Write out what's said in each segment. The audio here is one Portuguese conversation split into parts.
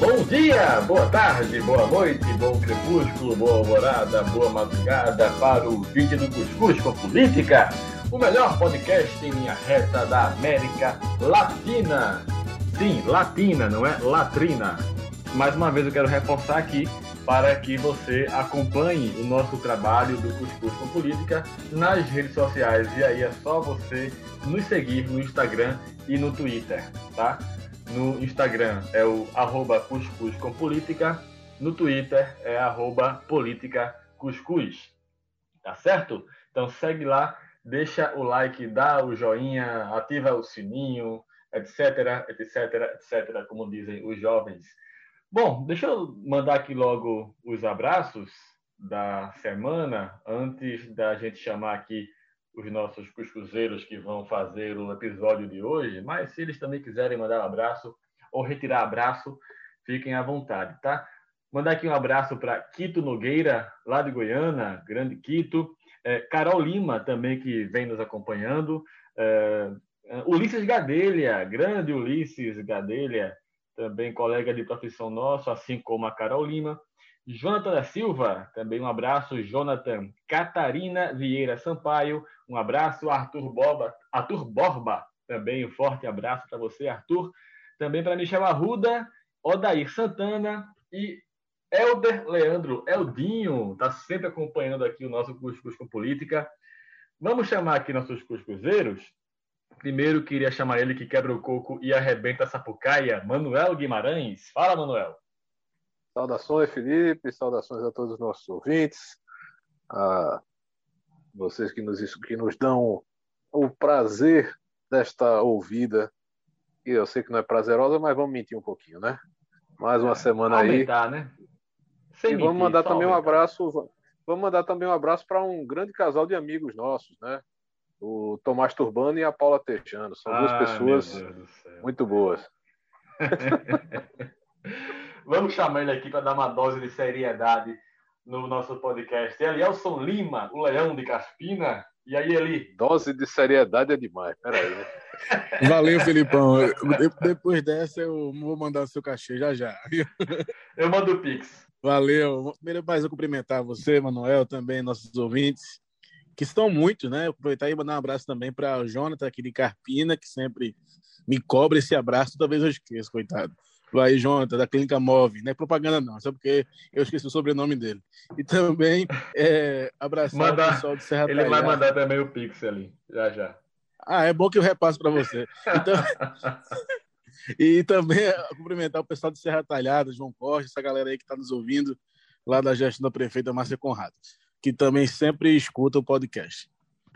Bom dia, boa tarde, boa noite, bom crepúsculo, boa alvorada, boa madrugada para o vídeo do Cuscuz com Política, o melhor podcast em linha reta da América Latina. Sim, latina, não é latrina. Mais uma vez eu quero reforçar aqui para que você acompanhe o nosso trabalho do Cuscuz com Política nas redes sociais. E aí é só você nos seguir no Instagram e no Twitter, tá? No Instagram é o arroba Cuscuz com Política, no Twitter é arroba Política Cuscuz. Tá certo? Então segue lá, deixa o like, dá o joinha, ativa o sininho, etc, etc, etc, como dizem os jovens. Bom, deixa eu mandar aqui logo os abraços da semana, antes da gente chamar aqui os nossos cuscuzeiros que vão fazer o episódio de hoje, mas se eles também quiserem mandar um abraço ou retirar abraço, fiquem à vontade, tá? Mandar aqui um abraço para Quito Nogueira, lá de Goiânia, grande Quito. É, Carol Lima, também, que vem nos acompanhando. É, Ulisses Gadelha, grande Ulisses Gadelha, também colega de profissão nosso, assim como a Carol Lima. Jonathan da Silva, também um abraço. Jonathan Catarina Vieira Sampaio, um abraço. Arthur Borba, Arthur Borba, também um forte abraço para você, Arthur. Também para Michel Arruda, Odair Santana e Elder Leandro Eldinho, está sempre acompanhando aqui o nosso Cuscuz com Política. Vamos chamar aqui nossos cuscuzeiros. Primeiro, queria chamar ele que quebra o coco e arrebenta a sapucaia, Manuel Guimarães. Fala, Manuel. Saudações, Felipe. Saudações a todos os nossos ouvintes. A vocês que nos, que nos dão o prazer desta ouvida. E eu sei que não é prazerosa, mas vamos mentir um pouquinho, né? Mais uma é, semana aumentar, aí. né? Sem e mentir, vamos mandar também aumentar. um abraço. Vamos mandar também um abraço para um grande casal de amigos nossos, né? O Tomás Turbano e a Paula Tejano. São duas ah, pessoas muito boas. Vamos chamar ele aqui para dar uma dose de seriedade no nosso podcast. É Elielson Lima, o Leão de Caspina. E aí, Eli? Dose de seriedade é demais. Peraí. Né? Valeu, Felipão. Depois dessa, eu vou mandar o seu cachê já já. Eu mando o Pix. Valeu. Primeiro, mais eu cumprimentar você, Manuel, também nossos ouvintes, que estão muitos, né? Aproveitar e mandar um abraço também para o Jonathan, aqui de Carpina, que sempre me cobra esse abraço, talvez eu esqueça, coitado. Vai, Jonathan, da Clínica Move. Não é propaganda, não, só porque eu esqueci o sobrenome dele. E também é, abraçar o pessoal do Serra Ele Talhada. vai mandar também o Pix ali, já já. Ah, é bom que eu repasso para você. Então, e também cumprimentar o pessoal do Serra Talhada, João Costa, essa galera aí que está nos ouvindo, lá da gestão da prefeita Márcia Conrado, que também sempre escuta o podcast.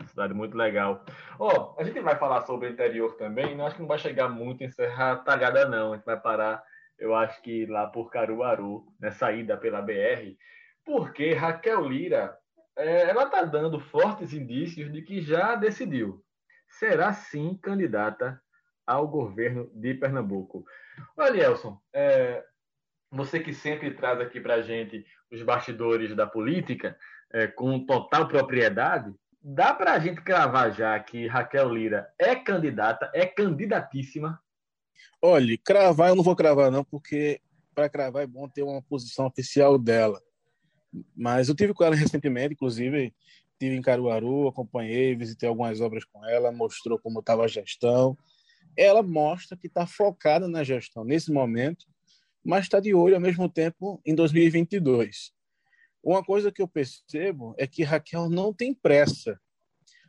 Cidade muito legal. Ó, oh, a gente vai falar sobre o interior também, não acho que não vai chegar muito em Serra Talhada, não. A gente vai parar, eu acho que lá por Caruaru, na saída pela BR, porque Raquel Lira, é, ela está dando fortes indícios de que já decidiu. Será sim candidata ao governo de Pernambuco. Olha, Elson, é, você que sempre traz aqui para a gente os bastidores da política é, com total propriedade, Dá para a gente cravar já que Raquel Lira é candidata, é candidatíssima? Olha, cravar eu não vou cravar não, porque para cravar é bom ter uma posição oficial dela. Mas eu tive com ela recentemente, inclusive tive em Caruaru, acompanhei, visitei algumas obras com ela, mostrou como estava a gestão. Ela mostra que está focada na gestão nesse momento, mas está de olho ao mesmo tempo em 2022. Uma coisa que eu percebo é que Raquel não tem pressa.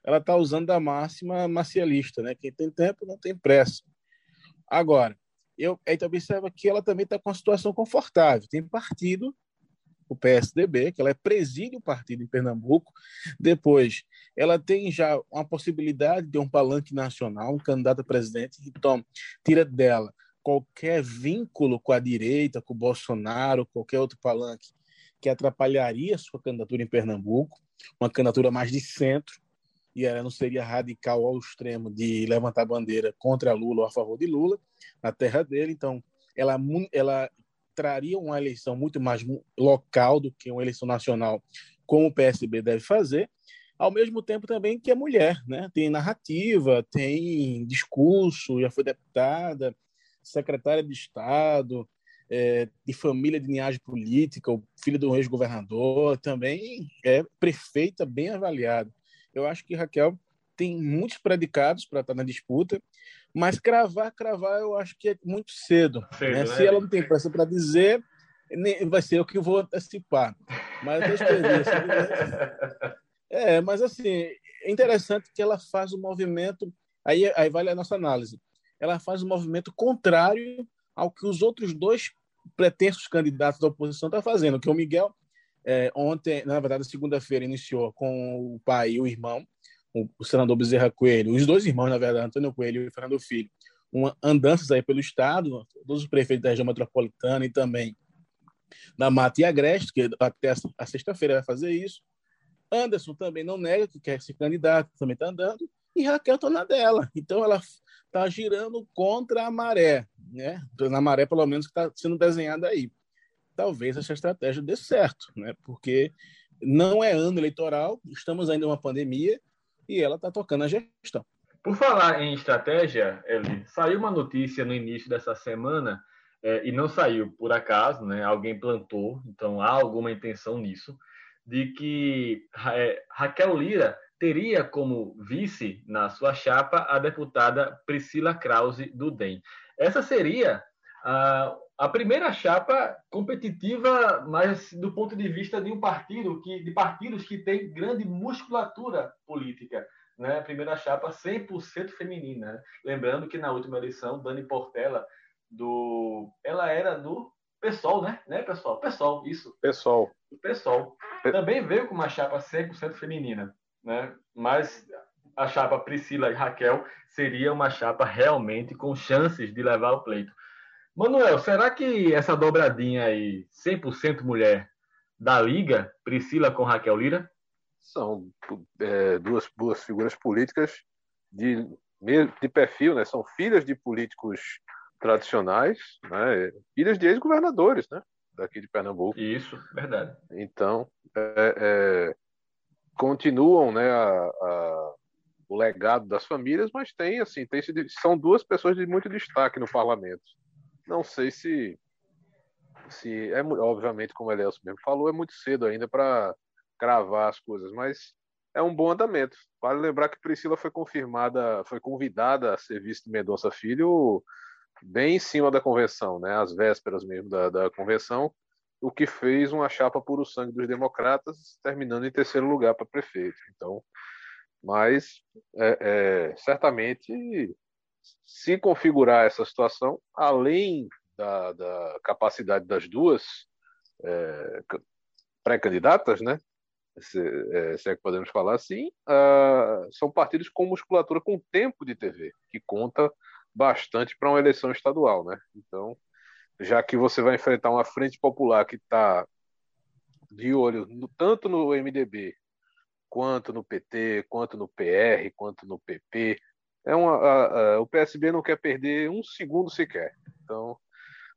Ela está usando a máxima marcialista, né? Quem tem tempo não tem pressa. Agora, eu aí observa que ela também está com uma situação confortável. Tem partido, o PSDB, que ela é preside o partido em Pernambuco. Depois, ela tem já uma possibilidade de um palanque nacional, um candidato a presidente. Então, tira dela qualquer vínculo com a direita, com o Bolsonaro, qualquer outro palanque que atrapalharia sua candidatura em Pernambuco, uma candidatura mais de centro, e ela não seria radical ao extremo de levantar bandeira contra Lula ou a favor de Lula, na terra dele. Então, ela, ela traria uma eleição muito mais local do que uma eleição nacional, como o PSB deve fazer, ao mesmo tempo também que é mulher, né? Tem narrativa, tem discurso, já foi deputada, secretária de Estado, é, de família de linhagem política, o filho do ex-governador, também é prefeita bem avaliada. Eu acho que Raquel tem muitos predicados para estar na disputa, mas cravar, cravar, eu acho que é muito cedo. cedo né? Né? Se ela não tem pressa para dizer, vai ser o que eu vou antecipar. Mas é, mas assim, é interessante que ela faz o um movimento, aí, aí vale a nossa análise, ela faz um movimento contrário ao que os outros dois pretensos candidatos da oposição estão fazendo, que o Miguel, é, ontem, na verdade, segunda-feira, iniciou com o pai e o irmão, o senador Bezerra Coelho, os dois irmãos, na verdade, Antônio Coelho e Fernando Filho, uma andanças aí pelo estado, todos os prefeitos da região metropolitana e também da Mata e Agreste, que até a sexta-feira vai fazer isso. Anderson também não nega que quer ser candidato, também está andando, e Raquel está na dela. Então ela está girando contra a maré, né? Na maré, pelo menos, que está sendo desenhada aí. Talvez essa estratégia dê certo, né? Porque não é ano eleitoral, estamos ainda em uma pandemia, e ela está tocando a gestão. Por falar em estratégia, Eli, saiu uma notícia no início dessa semana, é, e não saiu por acaso, né? alguém plantou, então há alguma intenção nisso, de que é, Raquel Lira teria como vice na sua chapa a deputada Priscila Krause do DEM. Essa seria a, a primeira chapa competitiva, mas do ponto de vista de um partido que de partidos que tem grande musculatura política, né? A primeira chapa 100% feminina. Né? Lembrando que na última eleição Dani Portela do ela era do PSOL, né? Né, pessoal? PSOL, isso. PSOL. O PSOL. Também veio com uma chapa 100% feminina, né? Mas a chapa Priscila e Raquel seria uma chapa realmente com chances de levar o pleito. Manuel, será que essa dobradinha aí, 100% mulher, da Liga, Priscila com Raquel Lira? São é, duas, duas figuras políticas de, de perfil, né? São filhas de políticos tradicionais, né? filhas de ex-governadores, né? Daqui de Pernambuco. Isso, verdade. Então, é, é, continuam, né? A, a, o legado das famílias, mas tem assim, tem são duas pessoas de muito destaque no parlamento. Não sei se se é obviamente como o Elielson mesmo falou, é muito cedo ainda para cravar as coisas, mas é um bom andamento. Vale lembrar que Priscila foi confirmada, foi convidada a ser vice de Mendonça Filho bem em cima da convenção, né? Às vésperas mesmo da, da convenção, o que fez uma chapa puro sangue dos democratas, terminando em terceiro lugar para prefeito. Então, mas é, é, certamente se configurar essa situação, além da, da capacidade das duas é, pré-candidatas, né? Se, é, se, é que podemos falar assim, uh, são partidos com musculatura com tempo de TV, que conta bastante para uma eleição estadual, né? Então, já que você vai enfrentar uma frente popular que está de olho no, tanto no MDB quanto no PT, quanto no PR, quanto no PP, é uma, a, a, o PSB não quer perder um segundo sequer. Então,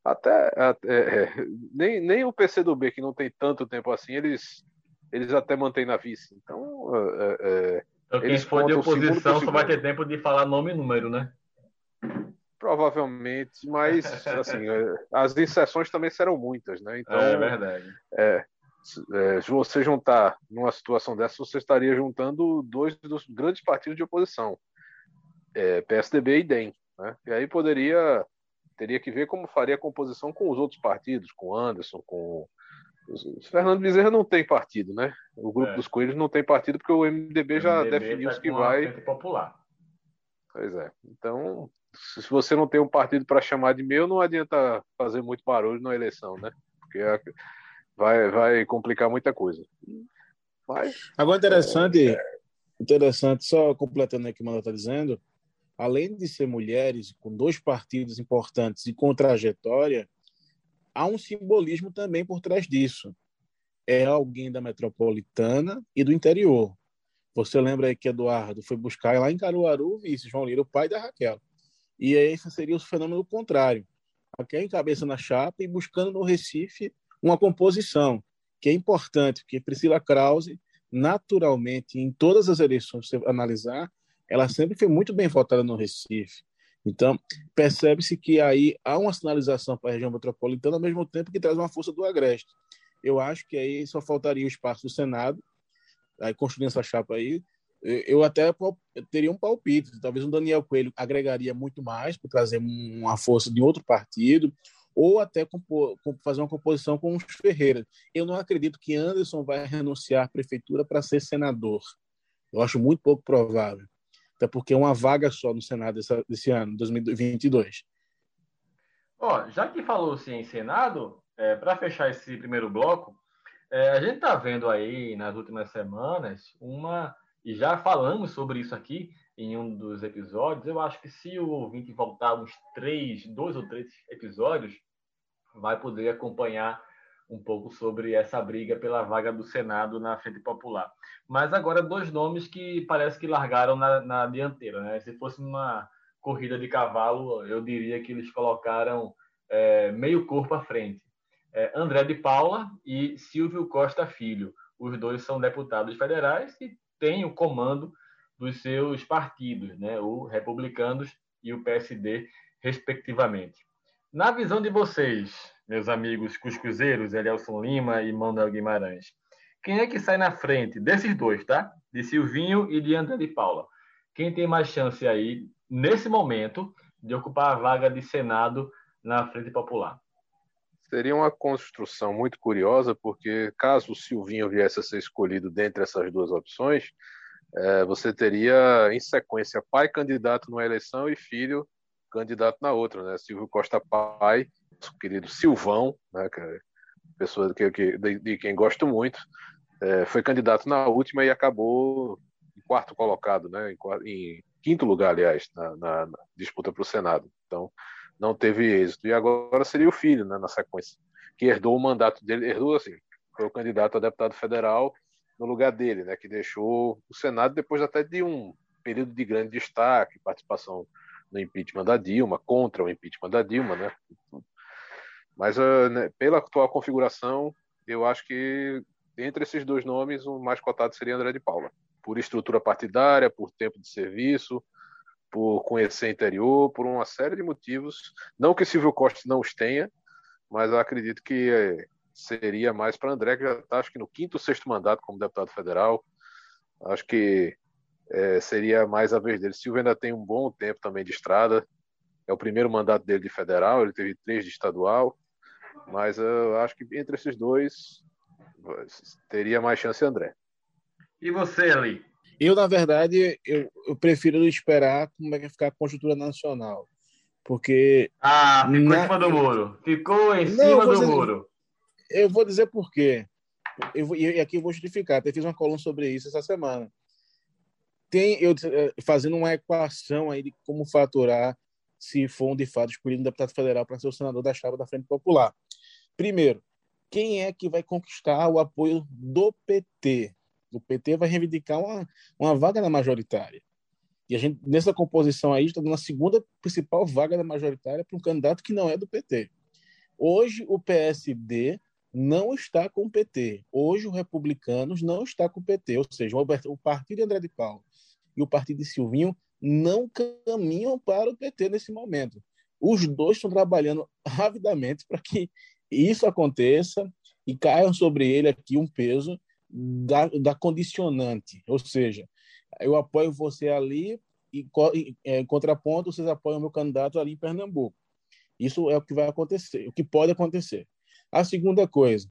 até, até é, nem, nem o PCdoB, que não tem tanto tempo assim, eles, eles até mantêm na vice. Então, é, é, então quem for de oposição só vai ter tempo de falar nome e número, né? Provavelmente, mas assim, é, as inserções também serão muitas, né? Então, é verdade. É, é, se você juntar numa situação dessa, você estaria juntando dois dos grandes partidos de oposição é, PSDB e DEM. Né? E aí poderia teria que ver como faria a composição com os outros partidos, com Anderson, com Fernando Bezerra não tem partido, né? O grupo é. dos coelhos não tem partido porque o MDB, o já MDB definiu tá que vai. Popular. Pois é. Então, se você não tem um partido para chamar de meu, não adianta fazer muito barulho na eleição, né? Porque vai, vai complicar muita coisa. Mas, Agora interessante, é... interessante, só completando aqui o que o Mano está dizendo, além de ser mulheres com dois partidos importantes e com trajetória, há um simbolismo também por trás disso. É alguém da metropolitana e do interior. Você lembra aí que Eduardo foi buscar lá em Caruaru o vice João Lira, o pai da Raquel. E esse seria o fenômeno contrário. Raquel encabeça na chapa e buscando no Recife uma composição, que é importante, porque Priscila Krause, naturalmente, em todas as eleições, você analisar, ela sempre foi muito bem votada no Recife. Então, percebe-se que aí há uma sinalização para a região metropolitana, ao mesmo tempo que traz uma força do Agreste. Eu acho que aí só faltaria o espaço do Senado, aí construindo essa chapa aí, eu até teria um palpite. Talvez o Daniel Coelho agregaria muito mais para trazer uma força de outro partido, ou até fazer uma composição com os Ferreira. Eu não acredito que Anderson vai renunciar à prefeitura para ser senador. Eu acho muito pouco provável. Até porque é uma vaga só no Senado desse, desse ano, 2022. Ó, já que falou-se em Senado, é, para fechar esse primeiro bloco, é, a gente está vendo aí nas últimas semanas uma e já falamos sobre isso aqui em um dos episódios. Eu acho que se o ouvinte voltar uns três, dois ou três episódios, vai poder acompanhar um pouco sobre essa briga pela vaga do Senado na Frente Popular. Mas agora dois nomes que parece que largaram na, na dianteira. Né? Se fosse uma corrida de cavalo, eu diria que eles colocaram é, meio corpo à frente. É, André de Paula e Silvio Costa Filho. Os dois são deputados federais e têm o comando dos seus partidos, né? o Republicanos e o PSD, respectivamente. Na visão de vocês, meus amigos cuscuzeiros, Elielson Lima e Manuel Guimarães, quem é que sai na frente desses dois, tá? De Silvinho e de André de Paula. Quem tem mais chance aí, nesse momento, de ocupar a vaga de Senado na Frente Popular? Seria uma construção muito curiosa, porque caso o Silvinho viesse a ser escolhido dentre essas duas opções, é, você teria, em sequência, pai candidato numa eleição e filho candidato na outra, né? Silvio Costa Pai, nosso querido Silvão, né? Que é pessoa que, que, de, de quem gosto muito, é, foi candidato na última e acabou em quarto colocado, né? Em, em quinto lugar, aliás, na, na, na disputa para o Senado. Então, não teve êxito. E agora seria o filho, né? Na sequência, que herdou o mandato dele, herdou assim, foi o candidato a deputado federal no lugar dele, né? Que deixou o Senado depois até de um período de grande destaque, participação no impeachment da Dilma, contra o impeachment da Dilma, né? Mas uh, né, pela atual configuração, eu acho que entre esses dois nomes, o mais cotado seria André de Paula. Por estrutura partidária, por tempo de serviço, por conhecer interior, por uma série de motivos. Não que Silvio Costa não os tenha, mas acredito que é, seria mais para André, que já está, acho que no quinto, sexto mandato como deputado federal. Acho que é, seria mais a vez dele. Silvio ainda tem um bom tempo também de estrada. É o primeiro mandato dele de federal, ele teve três de estadual. Mas eu acho que entre esses dois teria mais chance André. E você, Ali? Eu, na verdade, eu, eu prefiro esperar como é que vai ficar a conjuntura nacional. Porque. Ah, ficou na... em cima do muro. Ficou em Não, cima do dizer, muro. Eu vou dizer por quê. Eu, e aqui eu vou justificar. Até fiz uma coluna sobre isso essa semana tem eu eh, fazendo uma equação aí de como faturar se for um de fato escolhido um deputado federal para ser o senador da chapa da Frente Popular. Primeiro, quem é que vai conquistar o apoio do PT? O PT vai reivindicar uma, uma vaga na majoritária. E a gente, nessa composição aí, está dando a segunda principal vaga da majoritária para um candidato que não é do PT. Hoje, o PSD não está com o PT. Hoje, o Republicanos não está com o PT. Ou seja, o partido de André de Paulo e o partido de Silvinho não caminham para o PT nesse momento. Os dois estão trabalhando avidamente para que isso aconteça e caia sobre ele aqui um peso da, da condicionante, ou seja, eu apoio você ali e, é, em contraponto vocês apoiam o meu candidato ali em Pernambuco. Isso é o que vai acontecer, o que pode acontecer. A segunda coisa,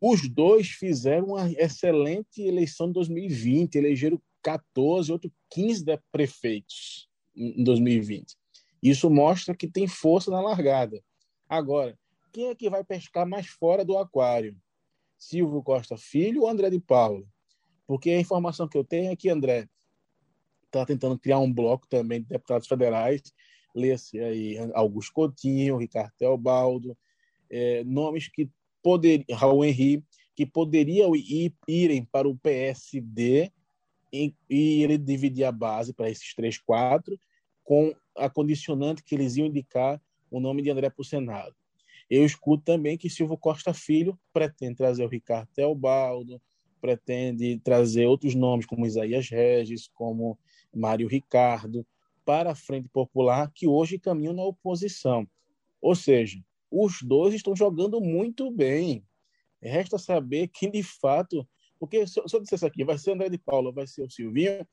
os dois fizeram uma excelente eleição de 2020, elegeram 14, outro 15 prefeitos em 2020. Isso mostra que tem força na largada. Agora, quem é que vai pescar mais fora do aquário? Silvio Costa Filho ou André de Paulo? Porque a informação que eu tenho é que André está tentando criar um bloco também de deputados federais, lê-se aí Augusto Coutinho, Ricardo Teobaldo, é, nomes que poderiam, Raul Henri, que poderiam ir, irem para o PSD e, e ele dividir a base para esses três, quatro, com a condicionante que eles iam indicar o nome de André para o Senado. Eu escuto também que Silvio Costa Filho pretende trazer o Ricardo Teobaldo, pretende trazer outros nomes como Isaías Regis, como Mário Ricardo, para a Frente Popular, que hoje caminham na oposição. Ou seja, os dois estão jogando muito bem. Resta saber quem de fato. Porque se eu, se eu dissesse aqui, vai ser André de Paula, vai ser o Silvinho,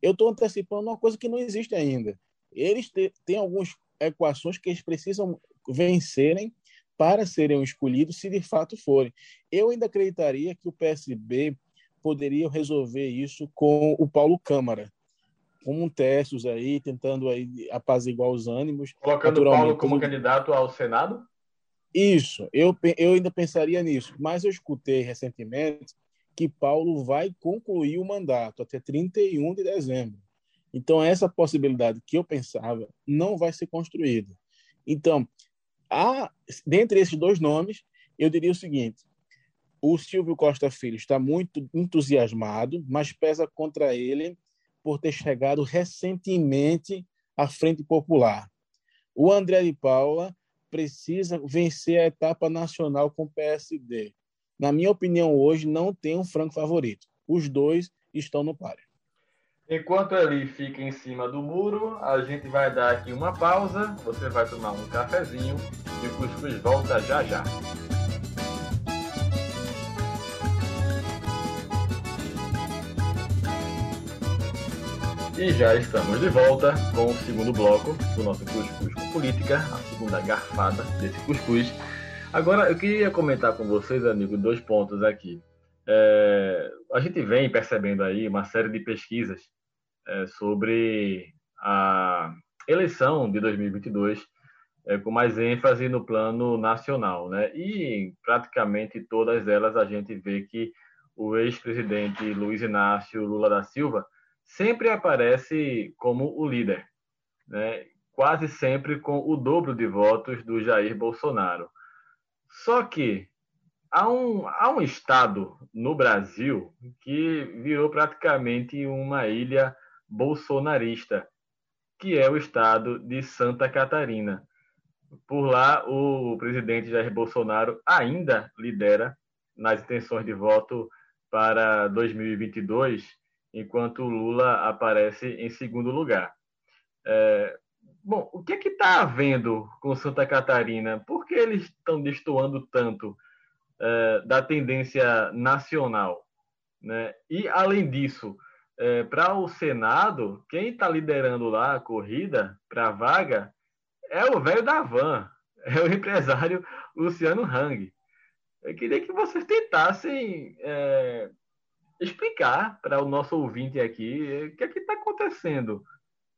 eu estou antecipando uma coisa que não existe ainda. Eles têm algumas equações que eles precisam vencerem para serem escolhidos, se de fato forem. Eu ainda acreditaria que o PSB poderia resolver isso com o Paulo Câmara, como um testes aí, tentando aí apaziguar os ânimos. Colocando o Paulo como, como candidato ao Senado? Isso, eu, eu ainda pensaria nisso, mas eu escutei recentemente que Paulo vai concluir o mandato até 31 de dezembro. Então, essa possibilidade que eu pensava não vai ser construída. Então, há, dentre esses dois nomes, eu diria o seguinte: o Silvio Costa Filho está muito entusiasmado, mas pesa contra ele por ter chegado recentemente à Frente Popular. O André de Paula precisa vencer a etapa nacional com o PSD. Na minha opinião, hoje não tem um franco favorito. Os dois estão no páreo. Enquanto ele fica em cima do muro, a gente vai dar aqui uma pausa. Você vai tomar um cafezinho e o Cuscuz volta já já. E já estamos de volta com o segundo bloco do nosso Cuscuz com Política, a segunda garfada desse Cuscuz. Agora, eu queria comentar com vocês, amigos, dois pontos aqui. É, a gente vem percebendo aí uma série de pesquisas é, sobre a eleição de 2022, é, com mais ênfase no plano nacional. Né? E praticamente todas elas a gente vê que o ex-presidente Luiz Inácio Lula da Silva sempre aparece como o líder, né? quase sempre com o dobro de votos do Jair Bolsonaro. Só que há um, há um estado no Brasil que virou praticamente uma ilha bolsonarista, que é o estado de Santa Catarina. Por lá, o presidente Jair Bolsonaro ainda lidera nas intenções de voto para 2022, enquanto Lula aparece em segundo lugar. É, bom, o que é está havendo com Santa Catarina? Por que eles estão destoando tanto é, da tendência nacional? Né? E, além disso, é, para o Senado, quem está liderando lá a corrida para a vaga é o velho da van, é o empresário Luciano Hang. Eu queria que vocês tentassem é, explicar para o nosso ouvinte aqui o que é que está acontecendo.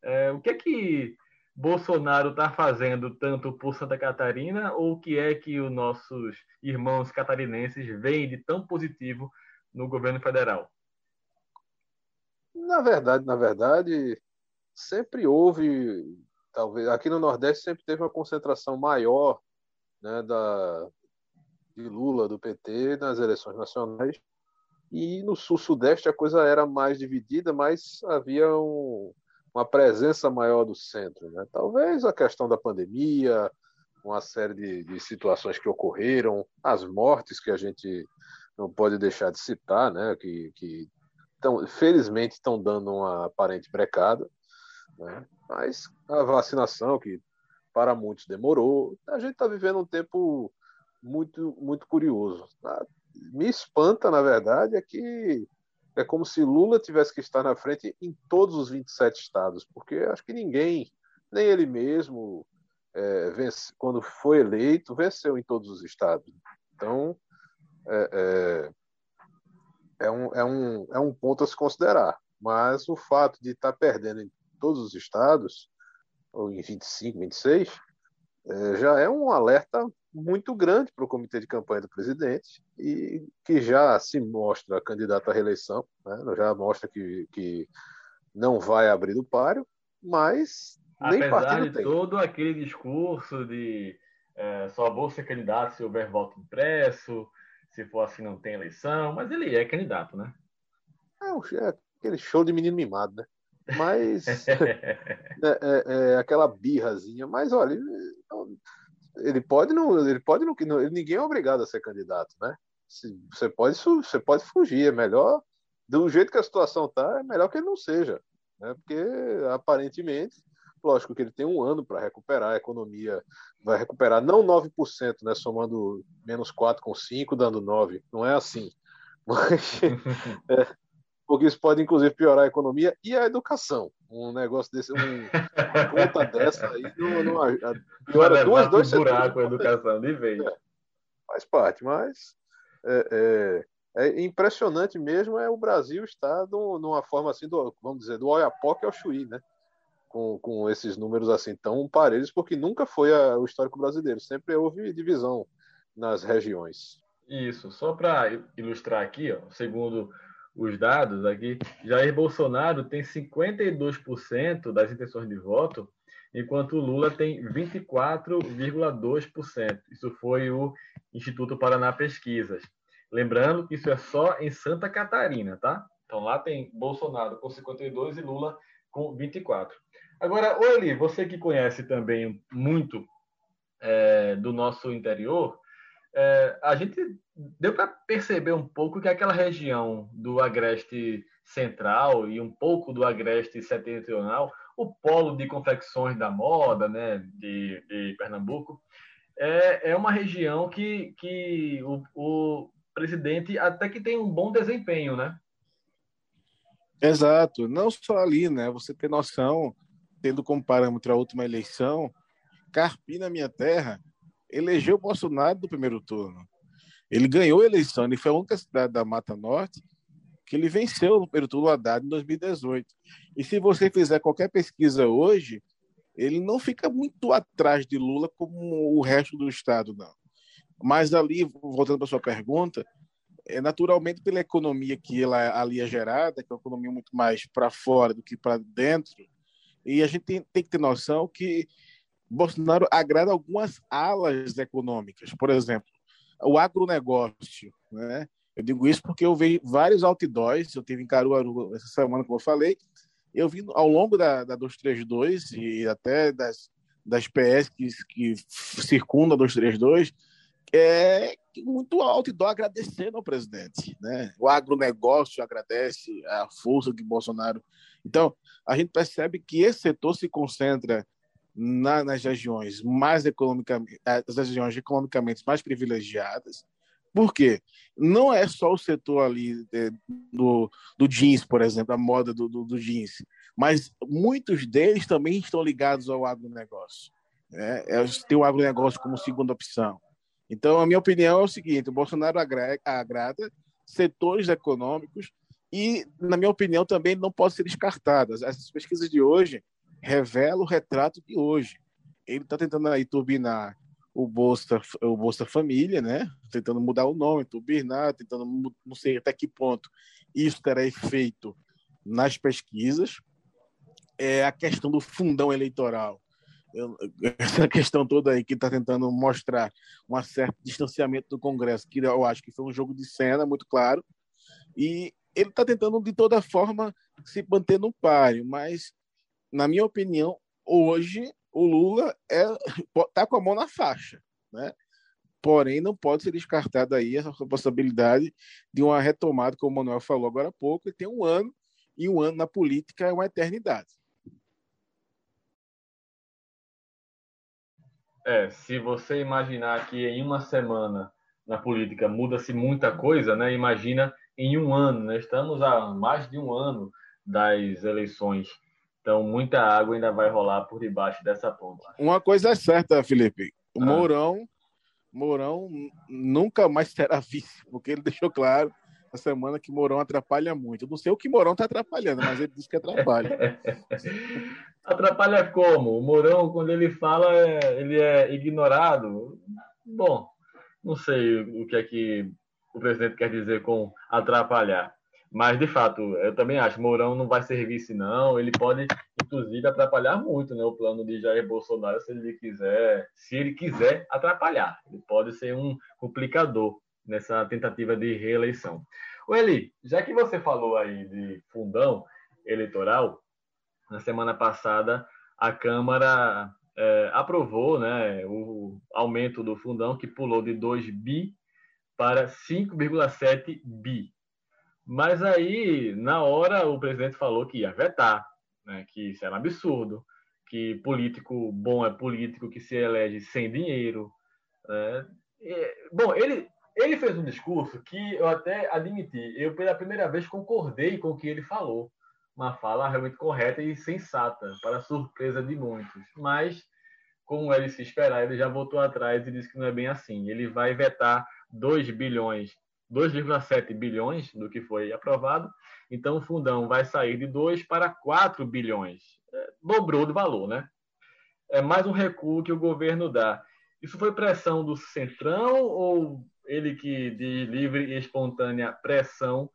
É, o que é que Bolsonaro está fazendo tanto por Santa Catarina ou o que é que os nossos irmãos catarinenses veem de tão positivo no governo federal? Na verdade, na verdade, sempre houve, talvez, aqui no Nordeste sempre teve uma concentração maior né, da, de Lula, do PT, nas eleições nacionais. E no Sul-Sudeste a coisa era mais dividida, mas havia um, uma presença maior do centro. Né? Talvez a questão da pandemia, uma série de, de, situações que ocorreram, as mortes que a gente não pode deixar de citar, né? que, que tão, felizmente estão dando uma aparente brecada, né? mas a vacinação, que para muitos demorou, a gente está vivendo um tempo muito, muito curioso. Tá? Me espanta, na verdade, é que é como se Lula tivesse que estar na frente em todos os 27 estados, porque acho que ninguém, nem ele mesmo, é, vence, quando foi eleito, venceu em todos os estados. Então, é, é, é um, é, um, é um ponto a se considerar. Mas o fato de estar perdendo em todos os estados, ou em 25, 26, é, já é um alerta muito grande para o comitê de campanha do presidente e que já se mostra candidato à reeleição, né? já mostra que, que não vai abrir do páreo, mas nem Apesar de tem. todo aquele discurso de é, só vou ser candidato se houver voto impresso, se for assim não tem eleição, mas ele é candidato, né? É, é aquele show de menino mimado, né? Mas é, é, é, aquela birrazinha, mas olha, ele pode não, ele pode não, ninguém é obrigado a ser candidato, né? Você pode, você pode fugir, é melhor do jeito que a situação tá, é melhor que ele não seja, né? Porque aparentemente Lógico que ele tem um ano para recuperar, a economia vai recuperar não 9%, né, somando menos 4 com 5, dando 9. Não é assim. Mas, é, porque isso pode, inclusive, piorar a economia e a educação. Um negócio desse, um, uma conta dessa aí não, não piora duas, dois buraco a educação, de vez. É, faz parte, mas é, é, é, impressionante mesmo é o Brasil estar numa forma assim, do, vamos dizer, do Oiapoque ao Chuí, né? Com, com esses números assim tão parelhos, porque nunca foi a, o histórico brasileiro, sempre houve divisão nas regiões. Isso, só para ilustrar aqui, ó, segundo os dados aqui, Jair Bolsonaro tem 52% das intenções de voto, enquanto Lula tem 24,2%. Isso foi o Instituto Paraná Pesquisas. Lembrando que isso é só em Santa Catarina, tá? Então lá tem Bolsonaro com 52 e Lula com 24. Agora, Oli, você que conhece também muito é, do nosso interior, é, a gente deu para perceber um pouco que aquela região do Agreste Central e um pouco do Agreste Setentrional, o polo de confecções da moda né, de, de Pernambuco, é, é uma região que, que o, o presidente até que tem um bom desempenho, né? Exato. Não só ali, né? Você tem noção, tendo como parâmetro a última eleição, Carpina, minha terra, elegeu Bolsonaro no primeiro turno. Ele ganhou a eleição, ele foi a única cidade da Mata Norte que ele venceu no primeiro turno Haddad em 2018. E se você fizer qualquer pesquisa hoje, ele não fica muito atrás de Lula como o resto do Estado, não. Mas ali, voltando para sua pergunta, é naturalmente pela economia que ela ali é gerada, que é uma economia muito mais para fora do que para dentro, e a gente tem, tem, que ter noção que Bolsonaro agrada algumas alas econômicas. Por exemplo, o agronegócio. Né? Eu digo isso porque eu vi vários outdoors, eu tive em Caruaru essa semana, como eu falei, eu vi ao longo da, da 232 e até das, das PS que, que circundam a 232, é muito outdoor agradecendo ao presidente. Né? O agronegócio agradece a força de Bolsonaro. Então, a gente percebe que esse setor se concentra na, nas regiões mais economicamente, as regiões economicamente mais privilegiadas. Por quê? Não é só o setor ali é, do, do jeans, por exemplo, a moda do, do, do, jeans, mas muitos deles também estão ligados ao agronegócio. Né? É, tem o agronegócio como segunda opção. Então, a minha opinião é o seguinte: o Bolsonaro agrega, agrada setores econômicos e, na minha opinião, também não pode ser descartado. Essas pesquisas de hoje revela o retrato de hoje. Ele está tentando aí turbinar o Bolsa, o Bolsa Família, né? Tentando mudar o nome, turbinar, tentando não sei até que ponto isso terá efeito nas pesquisas. É a questão do fundão eleitoral. Essa questão toda aí que está tentando mostrar um certo distanciamento do Congresso, que eu acho que foi um jogo de cena muito claro, e ele está tentando de toda forma se manter no páreo, mas na minha opinião, hoje o Lula é tá com a mão na faixa, né? Porém, não pode ser descartada aí essa possibilidade de uma retomada, como o Manuel falou agora há pouco, ele tem um ano, e um ano na política é uma eternidade. É, se você imaginar que em uma semana na política muda-se muita coisa, né? Imagina em um ano, né? Estamos há mais de um ano das eleições então, muita água ainda vai rolar por debaixo dessa ponte. Uma coisa é certa, Felipe. O ah. Mourão, Mourão nunca mais será vice, porque ele deixou claro na semana que Mourão atrapalha muito. Eu não sei o que Mourão está atrapalhando, mas ele disse que atrapalha. atrapalha como? O Mourão, quando ele fala, é, ele é ignorado. Bom, não sei o que é que o presidente quer dizer com atrapalhar. Mas, de fato, eu também acho, Mourão não vai ser vice, não. Ele pode, inclusive, atrapalhar muito né, o plano de Jair Bolsonaro se ele quiser, se ele quiser atrapalhar. Ele pode ser um complicador nessa tentativa de reeleição. O Eli, já que você falou aí de fundão eleitoral, na semana passada a Câmara é, aprovou né, o aumento do fundão, que pulou de 2 bi para 5,7 bi. Mas aí, na hora, o presidente falou que ia vetar, né, que isso era um absurdo, que político bom é político que se elege sem dinheiro. Né? E, bom, ele, ele fez um discurso que eu até admiti, eu pela primeira vez concordei com o que ele falou. Uma fala realmente correta e sensata, para surpresa de muitos. Mas, como ele se esperar, ele já voltou atrás e disse que não é bem assim. Ele vai vetar 2 bilhões 2,7 bilhões do que foi aprovado. Então, o fundão vai sair de 2 para 4 bilhões. É, dobrou de valor, né? É mais um recuo que o governo dá. Isso foi pressão do Centrão ou ele que, de livre e espontânea pressão,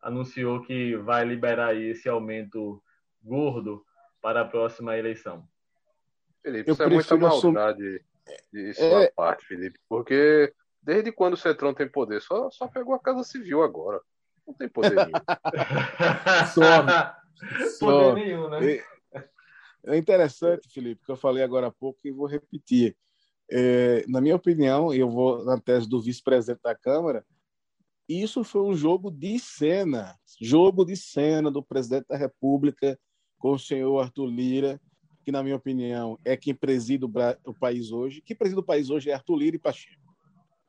anunciou que vai liberar esse aumento gordo para a próxima eleição? Felipe, isso é muita maldade de sua é... parte, Felipe, porque Desde quando o Centrão tem poder? Só, só pegou a Casa Civil agora. Não tem poder nenhum. Some. Poder nenhum, né? É interessante, Felipe, que eu falei agora há pouco e vou repetir. É, na minha opinião, eu vou na tese do vice-presidente da Câmara, isso foi um jogo de cena, jogo de cena do presidente da República com o senhor Arthur Lira, que, na minha opinião, é quem preside o, o país hoje. Quem preside o país hoje é Arthur Lira e Pacheco.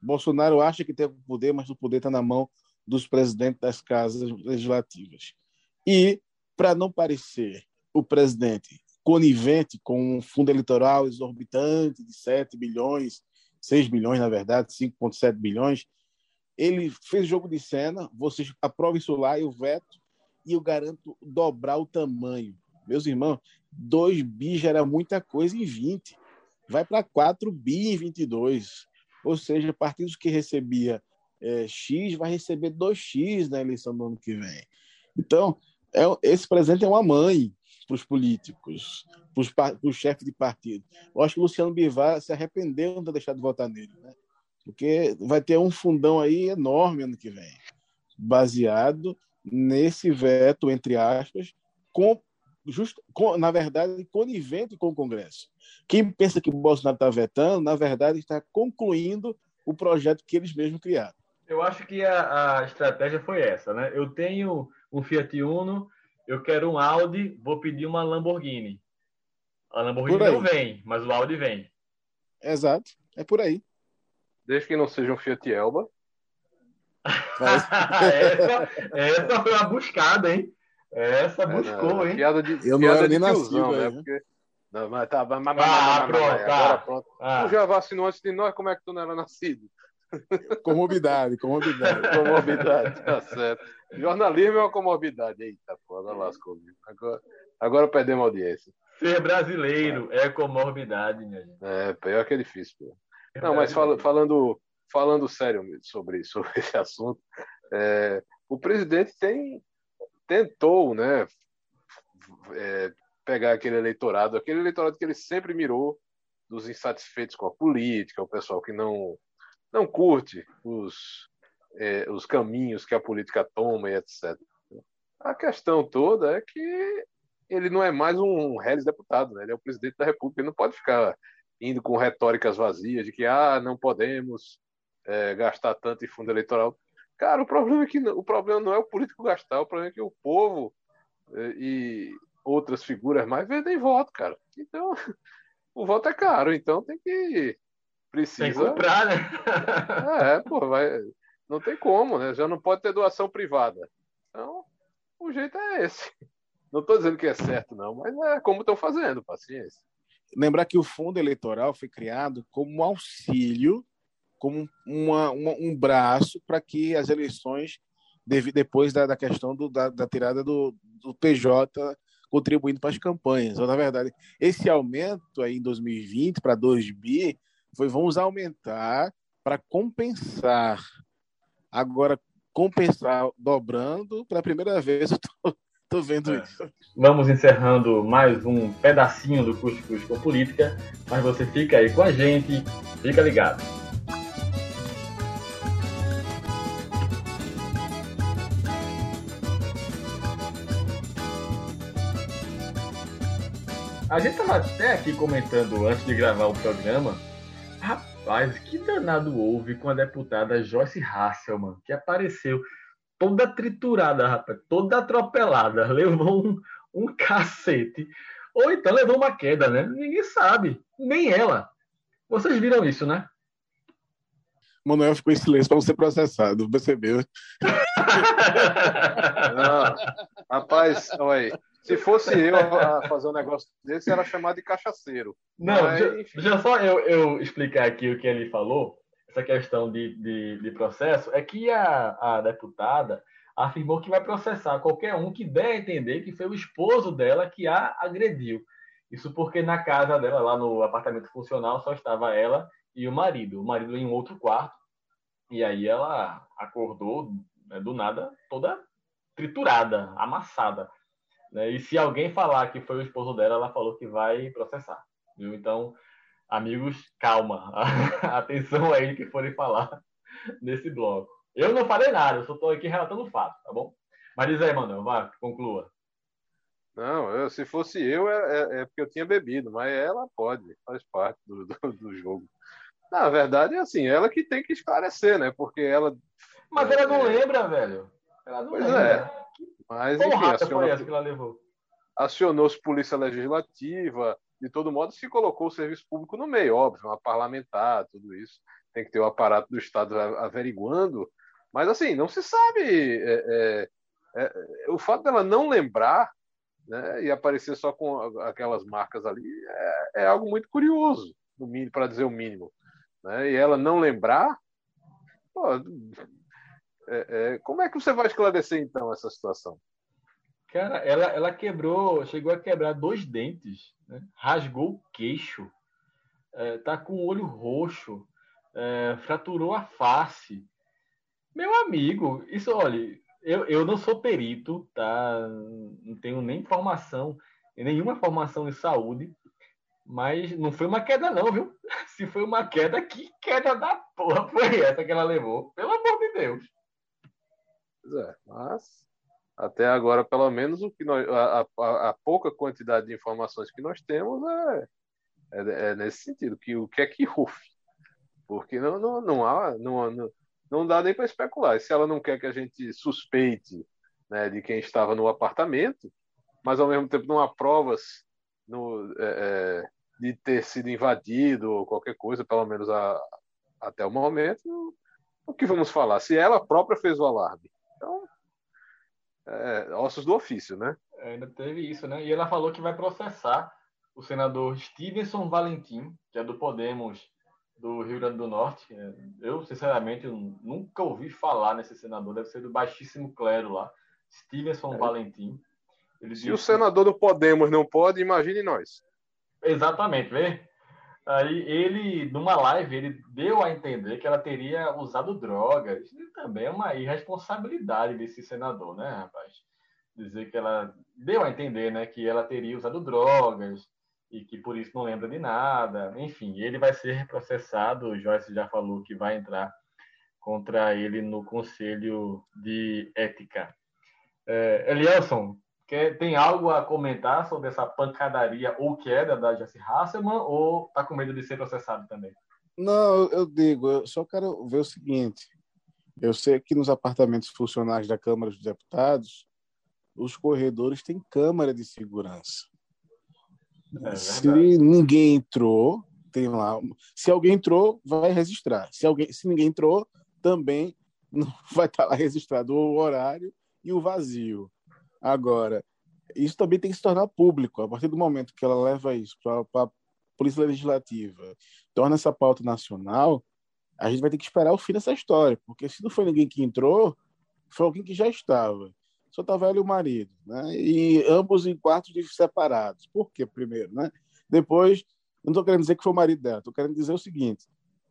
Bolsonaro acha que tem o poder, mas o poder está na mão dos presidentes das casas legislativas. E, para não parecer o presidente conivente com um fundo eleitoral exorbitante de 7 bilhões, 6 bilhões, na verdade, 5,7 bilhões, ele fez jogo de cena, vocês aprovam isso lá, eu veto, e eu garanto dobrar o tamanho. Meus irmãos, 2 bi já era muita coisa em 20. Vai para 4 bi em 22. Ou seja, partidos que recebia é, X vai receber 2X na eleição do ano que vem. Então, é, esse presente é uma mãe para os políticos, para os chefes de partido. Eu acho que o Luciano Bivar se arrependeu de ter deixado de votar nele, né? porque vai ter um fundão aí enorme ano que vem, baseado nesse veto, entre aspas, com, just, com, na verdade, conivente com o Congresso. Quem pensa que o Bolsonaro está vetando, na verdade, está concluindo o projeto que eles mesmos criaram. Eu acho que a, a estratégia foi essa, né? Eu tenho um Fiat Uno, eu quero um Audi, vou pedir uma Lamborghini. A Lamborghini não vem, mas o Audi vem. Exato, é por aí. Desde que não seja um Fiat Elba. essa, essa foi uma buscada, hein? Essa buscou, é, hein? Piada de, eu piada não era nem nascido, né? Porque não, mas tá, mas, mas, ah, pronto, mas, tá. agora pronto. Ah. Tu já vacinou antes de nós, como é que tu não era nascido? Comorbidade, comorbidade. comorbidade, tá certo. Jornalismo é uma comorbidade. Eita, foda, lascou. Agora, agora perdemos audiência. Ser brasileiro é, é comorbidade, minha gente. É, pior que é difícil. Pô. Não, mas fala, falando, falando sério sobre, sobre esse assunto, é, o presidente tem, tentou, né, é, pegar aquele eleitorado, aquele eleitorado que ele sempre mirou, dos insatisfeitos com a política, o pessoal que não, não curte os, é, os caminhos que a política toma e etc. A questão toda é que ele não é mais um réis deputado, né? ele é o presidente da República, ele não pode ficar indo com retóricas vazias de que ah, não podemos é, gastar tanto em fundo eleitoral. Cara, o problema é que não, o problema não é o político gastar, o problema é que o povo é, e outras figuras mais vendem voto, cara. Então, o voto é caro, então tem que. Precisa. Tem que comprar, né? é, pô, vai. Não tem como, né? Já não pode ter doação privada. Então, o jeito é esse. Não estou dizendo que é certo, não, mas é como estão fazendo, paciência. Lembrar que o fundo eleitoral foi criado como um auxílio, como uma, uma, um braço para que as eleições, depois da, da questão do, da, da tirada do, do PJ contribuindo para as campanhas. Então, na verdade, esse aumento aí em 2020 para 2 bi foi vamos aumentar para compensar. Agora, compensar dobrando, pela primeira vez eu tô, tô vendo é. isso. Vamos encerrando mais um pedacinho do Cuscuz com Política, mas você fica aí com a gente, fica ligado. A gente tava até aqui comentando antes de gravar o programa. Rapaz, que danado houve com a deputada Joyce Hasselman, que apareceu toda triturada, rapaz, toda atropelada, levou um, um cacete. Ou então levou uma queda, né? Ninguém sabe, nem ela. Vocês viram isso, né? Manuel ficou em silêncio para não ser processado, percebeu? Não, rapaz, olha, se fosse eu a fazer um negócio desse, era chamado de cachaceiro. Não, Mas, deixa, deixa, só eu, eu, explicar aqui o que ele falou, essa questão de, de, de processo, é que a, a deputada afirmou que vai processar qualquer um que der a entender que foi o esposo dela que a agrediu. Isso porque na casa dela, lá no apartamento funcional, só estava ela e o marido. O marido em um outro quarto. E aí ela acordou né, do nada, toda triturada, amassada. Né? E se alguém falar que foi o esposo dela, ela falou que vai processar. Viu? Então, amigos, calma. Atenção aí que forem falar nesse bloco. Eu não falei nada, eu só estou aqui relatando o fato, tá bom? Mas diz aí, Manuel, vá, conclua. Não, eu, se fosse eu, é, é, é, porque eu tinha bebido, mas ela pode, faz parte do, do, do, jogo. Na verdade, é assim, ela que tem que esclarecer, né? Porque ela. Mas ela não é, lembra, velho. Ela não pois lembra. é. Mas, Qual enfim, acionou, foi que ela levou? Acionou-se Polícia Legislativa, de todo modo, se colocou o serviço público no meio, óbvio, uma parlamentar, tudo isso. Tem que ter o aparato do Estado averiguando mas assim, não se sabe. É, é, é, o fato dela não lembrar né, e aparecer só com aquelas marcas ali é, é algo muito curioso, para dizer o mínimo. Né? E ela não lembrar, pô, é, é, como é que você vai esclarecer então essa situação? Cara, ela, ela quebrou, chegou a quebrar dois dentes, né? rasgou o queixo, é, tá com o olho roxo, é, fraturou a face, meu amigo, isso, olha, eu, eu não sou perito, tá? Não tenho nem formação, nenhuma formação em saúde, mas não foi uma queda, não, viu? Se foi uma queda, que queda da porra foi essa que ela levou? Pelo amor de Deus. Pois é, mas até agora, pelo menos, o que nós, a, a, a pouca quantidade de informações que nós temos é, é, é, nesse sentido, que o que é que houve? Porque não, não, não há. Não, não, não dá nem para especular. E se ela não quer que a gente suspeite né, de quem estava no apartamento, mas ao mesmo tempo não há provas no, é, é, de ter sido invadido ou qualquer coisa, pelo menos a, até o momento, o que vamos falar? Se ela própria fez o alarme. Então, é, ossos do ofício, né? É, ainda teve isso, né? E ela falou que vai processar o senador Stevenson Valentim, que é do Podemos do Rio Grande do Norte. É, eu, sinceramente, nunca ouvi falar nesse senador. Deve ser do baixíssimo clero lá, Stevenson é. Valentim. Ele Se o senador do Podemos não pode, imagine nós. Exatamente, vê? Aí ele, numa live, ele deu a entender que ela teria usado drogas. E também é uma irresponsabilidade desse senador, né, rapaz? Dizer que ela deu a entender, né, que ela teria usado drogas e que por isso não lembra de nada. Enfim, ele vai ser processado. O Joyce já falou que vai entrar contra ele no Conselho de Ética. É, Elielson, quer, tem algo a comentar sobre essa pancadaria ou queda da Jesse Hasselman ou está com medo de ser processado também? Não, eu digo, eu só quero ver o seguinte. Eu sei que nos apartamentos funcionais da Câmara dos Deputados, os corredores têm câmara de segurança. É se ninguém entrou, tem lá. Se alguém entrou, vai registrar. Se alguém, se ninguém entrou, também vai estar lá registrado o horário e o vazio. Agora, isso também tem que se tornar público. A partir do momento que ela leva isso para a Polícia Legislativa, torna essa pauta nacional, a gente vai ter que esperar o fim dessa história, porque se não foi ninguém que entrou, foi alguém que já estava só estava ela e o marido, né? E ambos em quartos separados. Por quê, primeiro, né? Depois, não estou querendo dizer que foi o marido dela, estou querendo dizer o seguinte: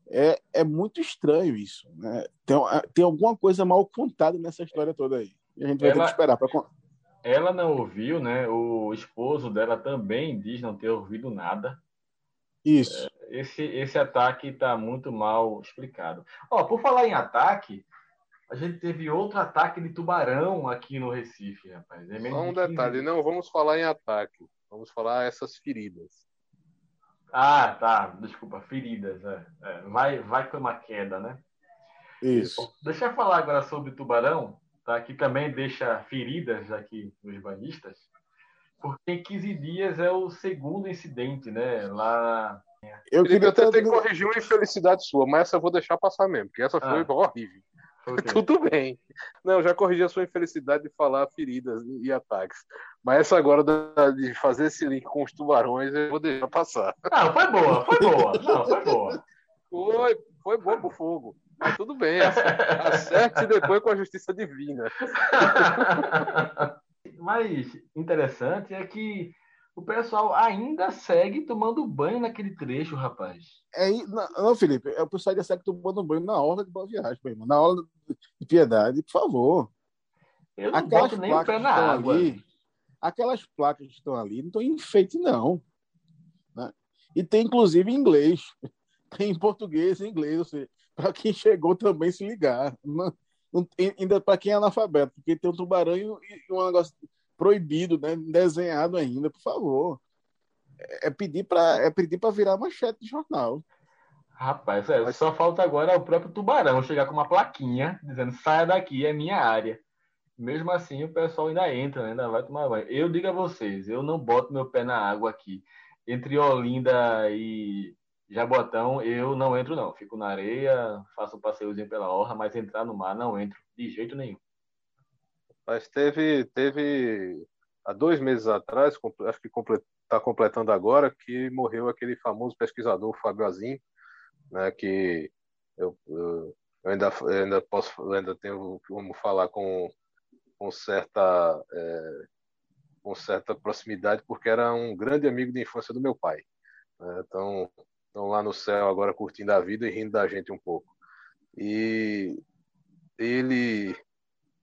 é, é muito estranho isso, né? Tem, tem alguma coisa mal contada nessa história toda aí. E a gente vai ela, ter que esperar para ela não ouviu, né? O esposo dela também diz não ter ouvido nada. Isso. É, esse, esse ataque está muito mal explicado. Ó, por falar em ataque, a gente teve outro ataque de tubarão aqui no Recife, rapaz. É Só um detalhe, não vamos falar em ataque, vamos falar essas feridas. Ah, tá. Desculpa, feridas. É. É. Vai, vai com uma queda, né? Isso. Deixa eu falar agora sobre tubarão, tá? Que também deixa feridas aqui nos banhistas. Porque em 15 dias é o segundo incidente, né? Lá. Eu queria até ter que corrigir uma infelicidade sua, mas essa eu vou deixar passar mesmo, porque essa foi ah. horrível. Okay. Tudo bem. Não, já corrigi a sua infelicidade de falar feridas e ataques. Mas essa agora de fazer esse link com os tubarões, eu vou deixar passar. Não, foi boa, foi boa. Não, foi boa. Foi, foi boa pro fogo. Mas tudo bem, acerte depois com a justiça divina. mais interessante é que o pessoal ainda segue tomando banho naquele trecho, rapaz. É, não, não Felipe, é o pessoal ainda segue tomando banho na hora de boa viagem, meu irmão. Na hora de piedade, por favor. Eu não aquelas boto nem o pé na água. Ali, aquelas placas que estão ali não estão em enfeite, não. Né? E tem, inclusive, em inglês. Tem em português e inglês, ou seja, para quem chegou também se ligar. Não, não, ainda para quem é analfabeto, porque tem um tubarão e, e um negócio proibido, né? desenhado ainda, por favor. É, é pedir para é pedir para virar manchete de jornal. Rapaz, é, só falta agora o próprio tubarão chegar com uma plaquinha dizendo saia daqui, é minha área. Mesmo assim, o pessoal ainda entra, né? ainda vai tomar banho. Eu digo a vocês, eu não boto meu pé na água aqui. Entre Olinda e Jabotão, eu não entro, não. Fico na areia, faço um passeiozinho pela orla, mas entrar no mar não entro, de jeito nenhum. Mas teve, teve há dois meses atrás, acho que está completando agora, que morreu aquele famoso pesquisador Fábio Azim, né, que eu, eu, ainda, ainda posso, ainda tenho como falar com, com certa é, com certa proximidade, porque era um grande amigo de infância do meu pai. Né? Então, estão lá no céu agora curtindo a vida e rindo da gente um pouco. E ele,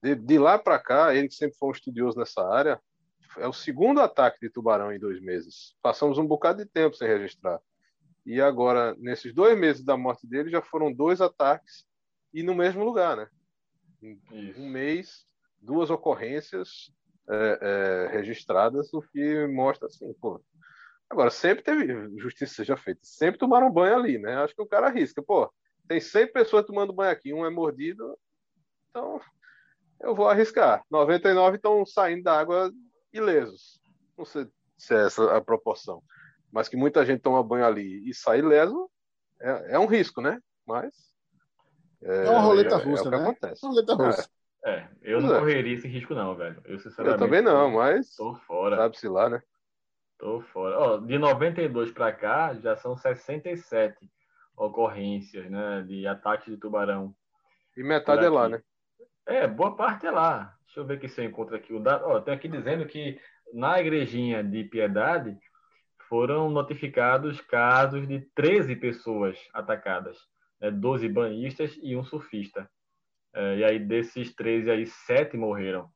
de, de lá para cá, ele que sempre foi um estudioso nessa área, é o segundo ataque de tubarão em dois meses. Passamos um bocado de tempo sem registrar. E agora, nesses dois meses da morte dele, já foram dois ataques e no mesmo lugar, né? Isso. Um mês, duas ocorrências é, é, registradas, o que mostra assim, pô, Agora, sempre teve justiça seja feita, sempre tomaram banho ali, né? Acho que o cara arrisca, pô, tem 100 pessoas tomando banho aqui, um é mordido, então eu vou arriscar. 99 estão saindo da água ilesos. Não sei se é essa a proporção, mas que muita gente toma banho ali e sai ileso é, é um risco, né? Mas. É, é uma roleta é, russa, é, né? Acontece. Uma roleta russa. É, eu não correria esse risco, não, velho. Eu, sinceramente. Eu também não, mas. Tô fora. Sabe-se lá, né? Tô fora. Ó, de 92 para cá, já são 67 ocorrências né, de ataque de tubarão. E metade é lá, né? É, boa parte é lá. Deixa eu ver aqui se eu encontro aqui o dado. Ó, tem aqui dizendo que na igrejinha de Piedade foram notificados casos de 13 pessoas atacadas, né, 12 banhistas e um surfista. É, e aí, desses 13 aí, 7 morreram.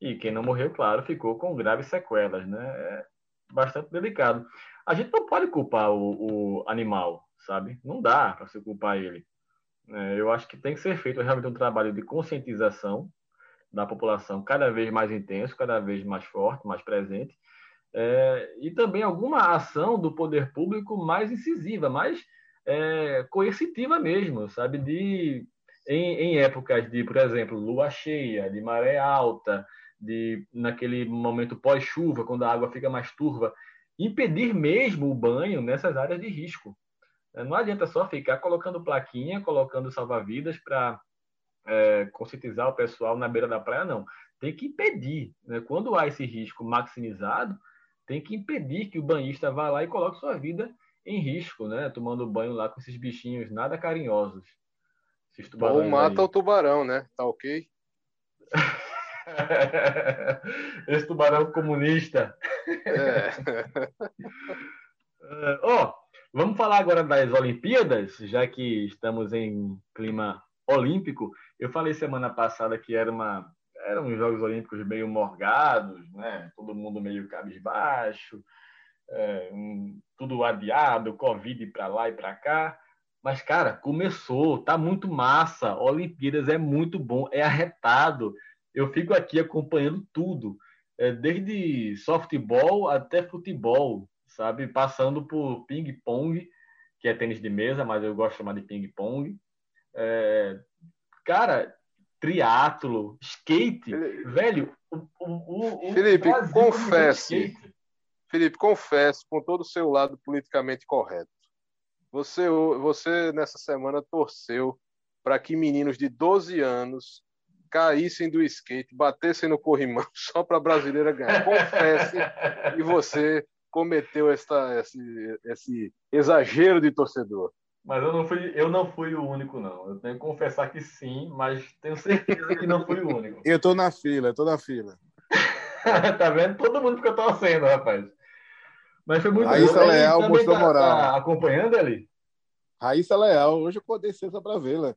E quem não morreu, claro, ficou com graves sequelas, né? É, bastante delicado. A gente não pode culpar o, o animal, sabe? Não dá para se culpar ele. É, eu acho que tem que ser feito realmente um trabalho de conscientização da população cada vez mais intenso, cada vez mais forte, mais presente, é, e também alguma ação do poder público mais incisiva, mais é, coercitiva mesmo, sabe? De em, em épocas de, por exemplo, lua cheia, de maré alta, de naquele momento pós-chuva, quando a água fica mais turva, impedir mesmo o banho nessas áreas de risco. É, não adianta só ficar colocando plaquinha, colocando salva-vidas para é, conscientizar o pessoal na beira da praia, não. Tem que impedir. Né? Quando há esse risco maximizado, tem que impedir que o banhista vá lá e coloque sua vida em risco, né? Tomando banho lá com esses bichinhos nada carinhosos. Ou mata aí. o tubarão, né? Tá ok? Esse tubarão comunista. É. oh, vamos falar agora das Olimpíadas, já que estamos em clima olímpico. Eu falei semana passada que era uma, eram os Jogos Olímpicos meio morgados, né? todo mundo meio cabisbaixo, é, um, tudo adiado, Covid para lá e para cá. Mas, cara, começou, tá muito massa. Olimpíadas é muito bom, é arretado eu fico aqui acompanhando tudo, é, desde softball até futebol, sabe? Passando por ping-pong, que é tênis de mesa, mas eu gosto de chamar de ping-pong. É, cara, triatlo, skate, velho, o, o Felipe, confesse. Felipe, confesse com todo o seu lado politicamente correto. Você, você nessa semana torceu para que meninos de 12 anos caíssem do skate, batessem no corrimão só para a brasileira ganhar. Confesse que você cometeu esta, esse, esse exagero de torcedor. Mas eu não fui, eu não fui o único, não. Eu tenho que confessar que sim, mas tenho certeza que não fui o único. Eu tô na fila, eu tô na fila. tá vendo? Todo mundo fica torcendo, rapaz. Mas foi muito Raíssa bom. Leal mostrou tá, moral. Tá acompanhando ali? Raíssa Leal, hoje eu acordei cedo para vê-la.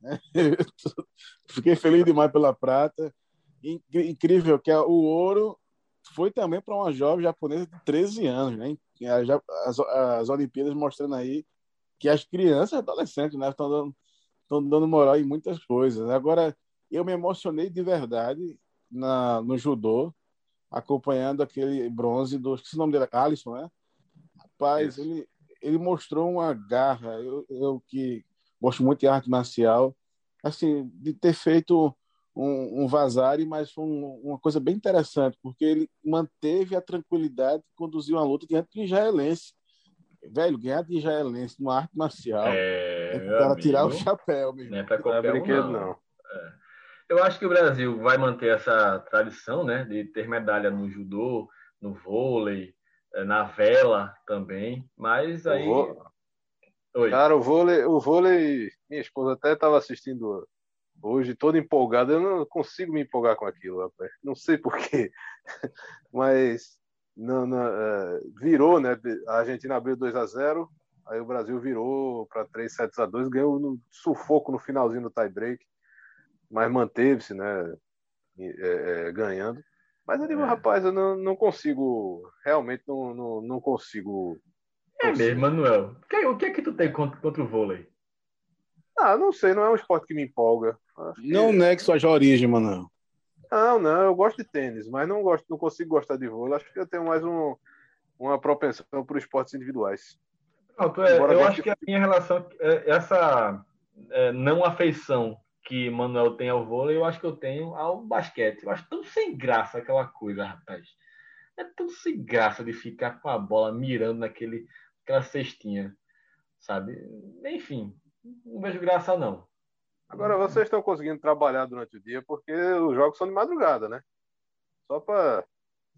Fiquei feliz demais pela prata. Incrível que o ouro foi também para uma jovem japonesa de 13 anos, né? As, as Olimpíadas mostrando aí que as crianças e adolescentes né, estão dando, estão dando moral em muitas coisas. Agora, eu me emocionei de verdade na, no judô, acompanhando aquele bronze do. Esqueci o nome dele, Alisson, né? Rapaz, ele, ele mostrou uma garra. Eu, eu que gosto muito de arte marcial, assim, de ter feito um, um vazare, mas foi um, uma coisa bem interessante, porque ele manteve a tranquilidade, conduziu a luta diante do israelense velho, ganhar de israelense numa arte marcial é, é para tirar o chapéu, mesmo. Não é para qualquer um, não. não. É. Eu acho que o Brasil vai manter essa tradição, né, de ter medalha no judô, no vôlei, é, na vela também, mas aí... Oi. Cara, o vôlei, o vôlei, minha esposa até estava assistindo hoje, toda empolgada. Eu não consigo me empolgar com aquilo, rapaz. Não sei porquê, mas não, não, é, virou, né? A Argentina abriu 2 a 0 aí o Brasil virou para 3 sets a 2 ganhou no sufoco no finalzinho do tie-break, mas manteve-se, né? É, é, ganhando. Mas eu digo, é. rapaz, eu não, não consigo, realmente não, não, não consigo. É mesmo, Manuel. O que, o que é que tu tem contra, contra o vôlei? Ah, não sei, não é um esporte que me empolga. Acho não que... negue sua origem, Manuel. Não, não, eu gosto de tênis, mas não gosto, não consigo gostar de vôlei. Acho que eu tenho mais um, uma propensão para esportes individuais. Pronto, é, eu acho que a minha relação, é, essa é, não afeição que Manuel tem ao vôlei, eu acho que eu tenho ao basquete. Eu acho tão sem graça aquela coisa, rapaz. É tão sem graça de ficar com a bola mirando naquele, aquela cestinha, sabe? Enfim, não vejo graça não. Agora, vocês estão conseguindo trabalhar durante o dia porque os jogos são de madrugada, né? Só para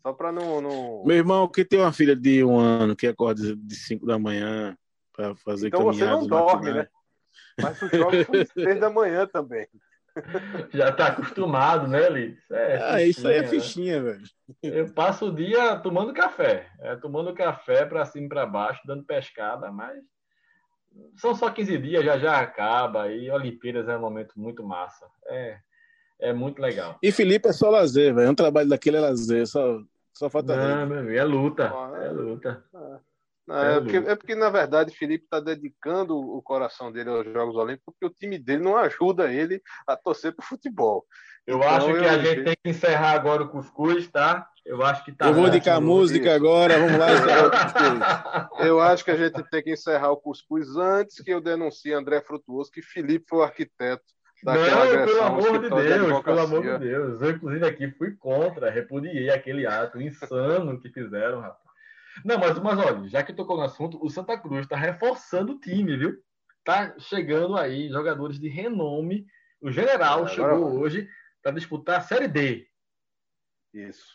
só para não, não, Meu irmão, que tem uma filha de um ano que acorda de 5 da manhã para fazer então você não dorme, né? Mas os jogos são de 6 da manhã também. Já está acostumado, né, Li? É, ah, isso aí é né? fichinha, velho. Eu passo o dia tomando café. É, tomando café para cima e para baixo, dando pescada, mas são só 15 dias, já já acaba. E Olimpíadas é um momento muito massa. É, é muito legal. E Felipe é só lazer, velho. Um trabalho daquele é lazer, só, só falta. Não, meu amigo, é luta. é luta. É, é, porque, é porque, na verdade, Felipe está dedicando o coração dele aos Jogos Olímpicos, porque o time dele não ajuda ele a torcer para o futebol. Eu então, acho que eu... a gente tem que encerrar agora o cuscuz, tá? Eu acho que tá. Eu vou indicar música agora, vamos lá encerrar o cuscuz. Eu acho que a gente tem que encerrar o cuscuz antes que eu denuncie André Frutuoso, que Felipe foi o arquiteto daquela Não, pelo amor de Deus, de pelo amor de Deus. Eu, inclusive, aqui fui contra, repudiei aquele ato insano que fizeram, rapaz. Não, mas, mas olha, já que tocou no assunto, o Santa Cruz está reforçando o time, viu? Tá chegando aí jogadores de renome. O General é, chegou hoje para disputar a Série D. Isso.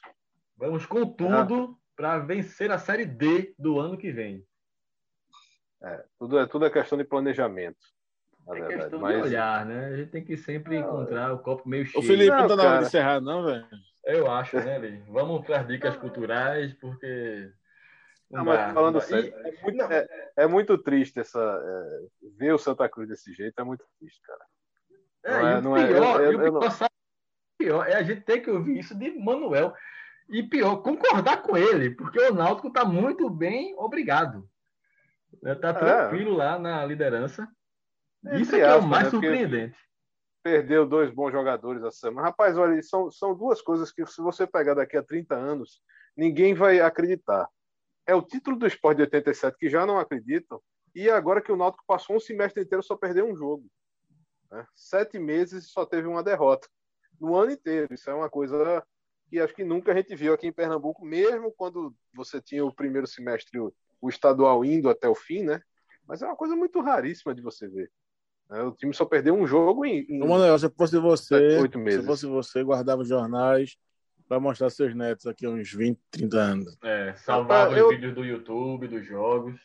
Vamos com tudo ah. para vencer a Série D do ano que vem. É, tudo, é, tudo é questão de planejamento. É verdade. questão Mas... de olhar, né? A gente tem que sempre não, encontrar o copo meio cheio. O Felipe não, tá na hora de encerrar, não, velho? Eu acho, né, Lee? Vamos para as dicas culturais, porque. Não, mas falando sério, é muito, é, é muito triste essa, é, ver o Santa Cruz desse jeito, é muito triste, cara. É, não é, e o pior, eu, eu, eu, eu, pior é a gente ter que ouvir isso de Manuel. E pior, concordar com ele, porque o Náutico está muito bem, obrigado. Está é. tranquilo é. lá na liderança. Isso é, que é o mais né? surpreendente. Perdeu dois bons jogadores essa semana. Rapaz, olha, são, são duas coisas que, se você pegar daqui a 30 anos, ninguém vai acreditar. É o título do esporte de 87, que já não acreditam, e agora que o Náutico passou um semestre inteiro só perdeu um jogo. Né? Sete meses e só teve uma derrota no ano inteiro. Isso é uma coisa que acho que nunca a gente viu aqui em Pernambuco, mesmo quando você tinha o primeiro semestre, o, estadual indo até o fim, né? Mas é uma coisa muito raríssima de você ver. Né? O time só perdeu um jogo em. em Manuel, se fosse você, oito meses. se fosse você, guardava jornais para mostrar seus netos aqui uns 20, 30 anos. É, salvava os eu... vídeos do YouTube, dos jogos.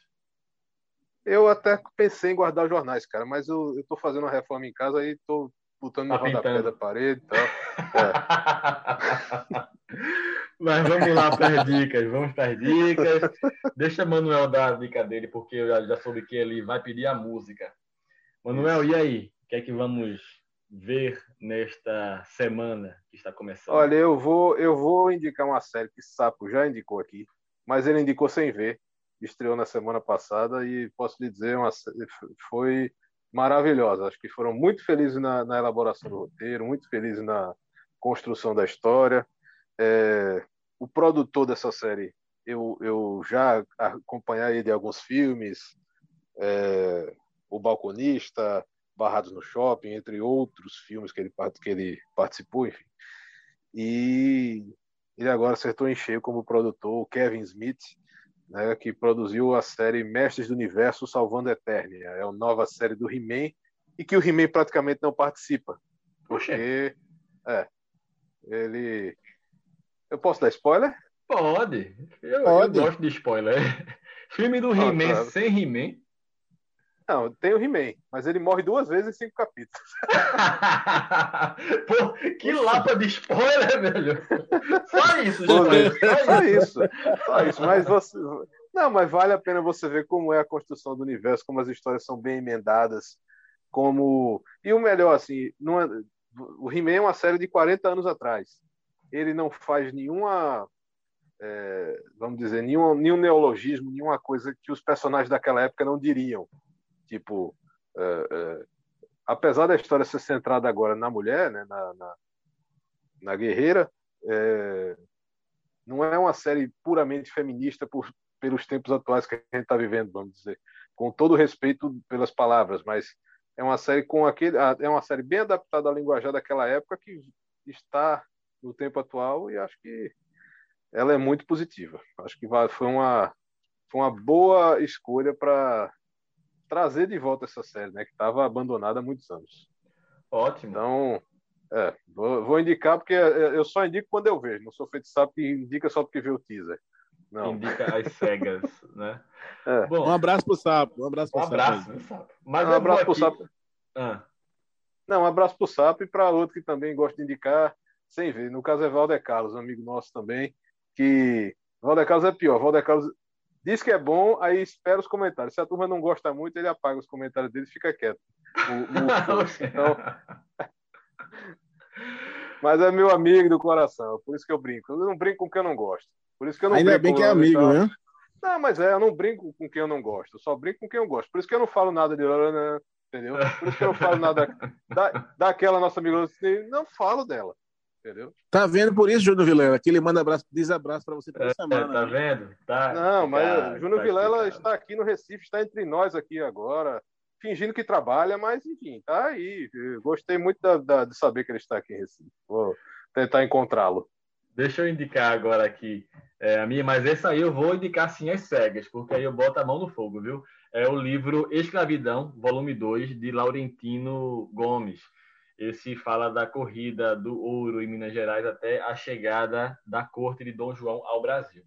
Eu até pensei em guardar jornais, cara, mas eu, eu tô fazendo uma reforma em casa e tô botando tá no rodapé da parede e tal. É. mas vamos lá para as dicas, vamos para as dicas. Deixa Manuel dar a dica dele, porque eu já, já soube que ele vai pedir a música. Manuel, e aí? O que é que vamos ver nesta semana que está começando? Olha, eu vou, eu vou indicar uma série que Sapo já indicou aqui, mas ele indicou sem ver estreou na semana passada e posso lhe dizer, uma, foi maravilhosa. Acho que foram muito felizes na, na, elaboração do roteiro, muito felizes na construção da história. É, o produtor dessa série, eu, eu já acompanhei de alguns filmes, é, O Balconista, Barrados no Shopping, entre outros filmes que ele, que ele participou, enfim. E ele agora acertou em cheio como produtor, Kevin Smith, né, que produziu a série Mestres do Universo Salvando a Eternia. É a nova série do He-Man e que o He-Man praticamente não participa. Porque é, ele. Eu posso dar spoiler? Pode. Eu, Pode. eu gosto de spoiler. Filme do ah, He-Man claro. sem He-Man. Não, tem o He-Man, mas ele morre duas vezes em cinco capítulos. Pô, que lapa de spoiler, velho. Só isso, Pô, só, só isso. Só isso. Mas você. Não, mas vale a pena você ver como é a construção do universo, como as histórias são bem emendadas, como. E o melhor, assim, não é... o He-Man é uma série de 40 anos atrás. Ele não faz nenhuma. É, vamos dizer, nenhum, nenhum neologismo, nenhuma coisa que os personagens daquela época não diriam. Tipo, é, é, apesar da história ser centrada agora na mulher, né, na, na, na guerreira, é, não é uma série puramente feminista por, pelos tempos atuais que a gente está vivendo, vamos dizer, com todo respeito pelas palavras, mas é uma série com aquele, é uma série bem adaptada à linguajar daquela época que está no tempo atual e acho que ela é muito positiva. Acho que foi uma foi uma boa escolha para trazer de volta essa série, né? Que estava abandonada há muitos anos. Ótimo. Então, é, vou, vou, indicar porque é, é, eu só indico quando eu vejo. Não sou feito sabe que indica só porque vê o teaser. Não. Indica as cegas, né? É. Bom, um abraço pro Sapo. Um abraço pro um abraço, Sapo. sapo. Mas um abraço pro Sapo. Ah. Não, um abraço pro Sapo e para outro que também gosta de indicar, sem ver. No caso é Valder Carlos, amigo nosso também, que Valder Carlos é pior. Valder Carlos diz que é bom, aí espera os comentários. Se a turma não gosta muito, ele apaga os comentários dele e fica quieto. O, o então... Mas é meu amigo do coração, por isso que eu brinco. Eu não brinco com quem eu não gosto. Por isso que eu não Ainda bem que é amigo, então... né? Não, mas é, eu não brinco com quem eu não gosto. Eu só brinco com quem eu gosto. Por isso que eu não falo nada de entendeu? Por isso que eu não falo nada da, daquela nossa amiga, não falo dela. Entendeu? Tá vendo por isso, Júnior Vilela, que ele manda abraço, desabraço para você toda é, semana. Tá né? vendo? Tá, não, mas tá, Júnior tá Vilela está aqui no Recife, está entre nós aqui agora, fingindo que trabalha, mas enfim, tá aí. Eu gostei muito da, da, de saber que ele está aqui em Recife. Vou tentar encontrá-lo. Deixa eu indicar agora aqui é, a minha, mas essa aí eu vou indicar sim as cegas, porque aí eu boto a mão no fogo, viu? É o livro Escravidão, volume 2, de Laurentino Gomes. Esse fala da corrida do ouro em Minas Gerais até a chegada da corte de Dom João ao Brasil.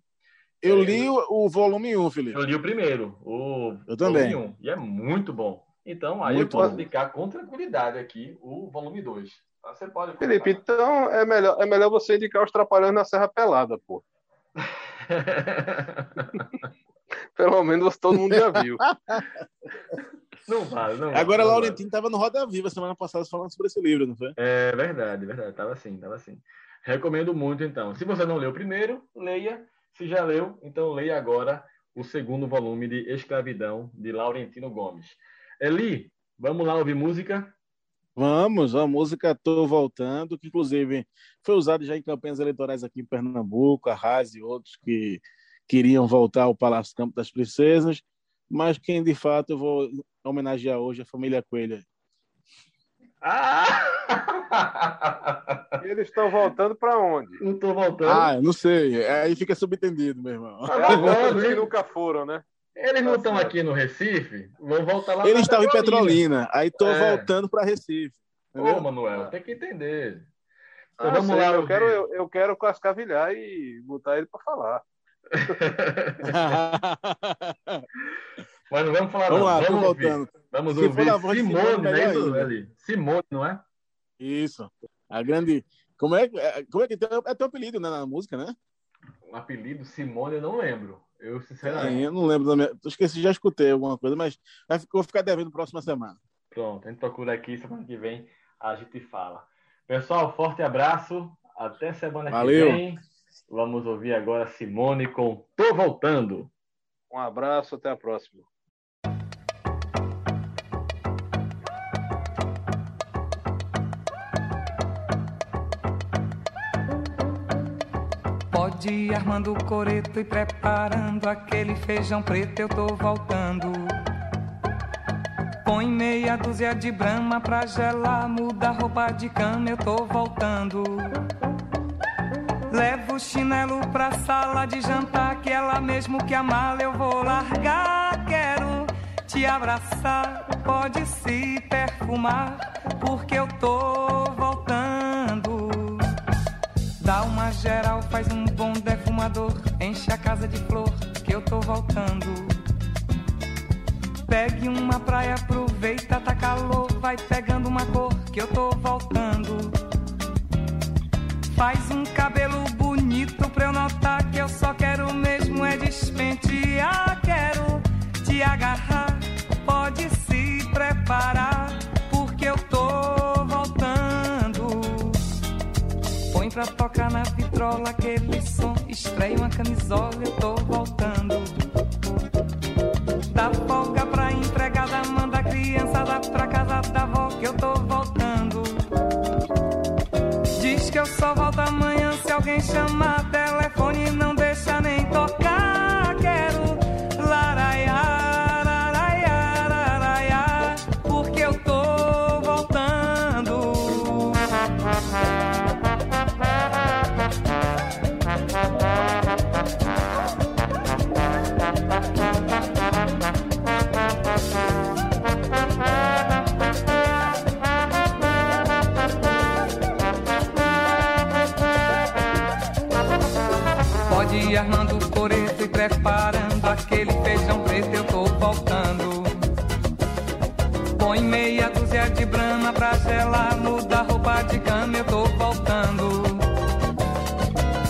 Eu é, li o, volume 1, Felipe. Eu li o primeiro, o eu também. 1, e é muito bom. Então, aí muito eu posso bom. indicar com tranquilidade aqui o volume 2. Então, você pode Felipe, então é melhor, é melhor você indicar os Trapalhões na Serra Pelada, pô. Pelo menos todo mundo já viu. Não vale, não Agora, não Laurentino estava no Roda Viva semana passada falando sobre esse livro, não foi? É verdade, verdade. Tava assim, tava assim. Recomendo muito, então. Se você não leu o primeiro, leia. Se já leu, então leia agora o segundo volume de Escravidão, de Laurentino Gomes. Eli, vamos lá ouvir música? Vamos, a música Tô Voltando, que inclusive foi usada já em campanhas eleitorais aqui em Pernambuco, a Raz e outros que queriam voltar ao Palácio Campo das Princesas, mas quem de fato eu vou homenagear hoje é a família Coelho. Ah! Eles estão voltando para onde? Não estou voltando. Ah, não sei. Aí fica subentendido, meu irmão. Tá voltando, que nunca foram, né? Eles não estão aqui no Recife? Vão voltar lá Eles estavam em Petrolina. Aí estou é. voltando para Recife. Entendeu? Ô, Manuel, tem que entender. Então, ah, vamos sei, lá. Eu quero, eu, eu quero cascavilhar e botar ele para falar. Mas vamos falar vamos não. Lá, vamos voltando. Vamos Se ouvir Simone, né, isso, Simone, não é? Isso. A grande. Como é, como é que tem, é teu apelido né, na música, né? Um apelido Simone eu não lembro. Eu sinceramente. É, eu não lembro da minha. Esqueci, já escutei alguma coisa, mas vou ficar devendo próxima semana. Pronto, a gente procura aqui, semana que vem a gente fala. Pessoal, forte abraço. Até semana Valeu. que vem. Vamos ouvir agora Simone com Tô Voltando. Um abraço, até a próxima. Pode ir armando o coreto e preparando aquele feijão preto, eu tô voltando. Põe meia dúzia de brama pra gelar, muda roupa de cama, eu tô voltando. Levo o chinelo pra sala de jantar, que ela mesmo que a mala eu vou largar. Quero te abraçar, pode se perfumar, porque eu tô voltando. Dá uma geral, faz um bom defumador, enche a casa de flor, que eu tô voltando. Pegue uma praia, aproveita, tá calor, vai pegando uma cor, que eu tô voltando. Faz um cabelo bonito pra eu notar que eu só quero mesmo é despentear. Quero te agarrar, pode se preparar, porque eu tô voltando. Põe pra tocar na vitrola aquele som, estreia uma camisola, eu tô voltando. Dá folga pra empregada, manda a criançada pra casa da avó que eu tô voltando. Só volto amanhã se alguém chamar telefone não preparando aquele feijão preto, eu tô voltando. Põe meia dúzia de brama pra gelar, muda a roupa de cama, eu tô voltando.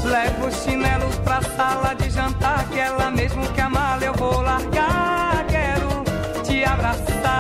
Levo os chinelos pra sala de jantar, que ela mesmo que a mala eu vou largar. Quero te abraçar.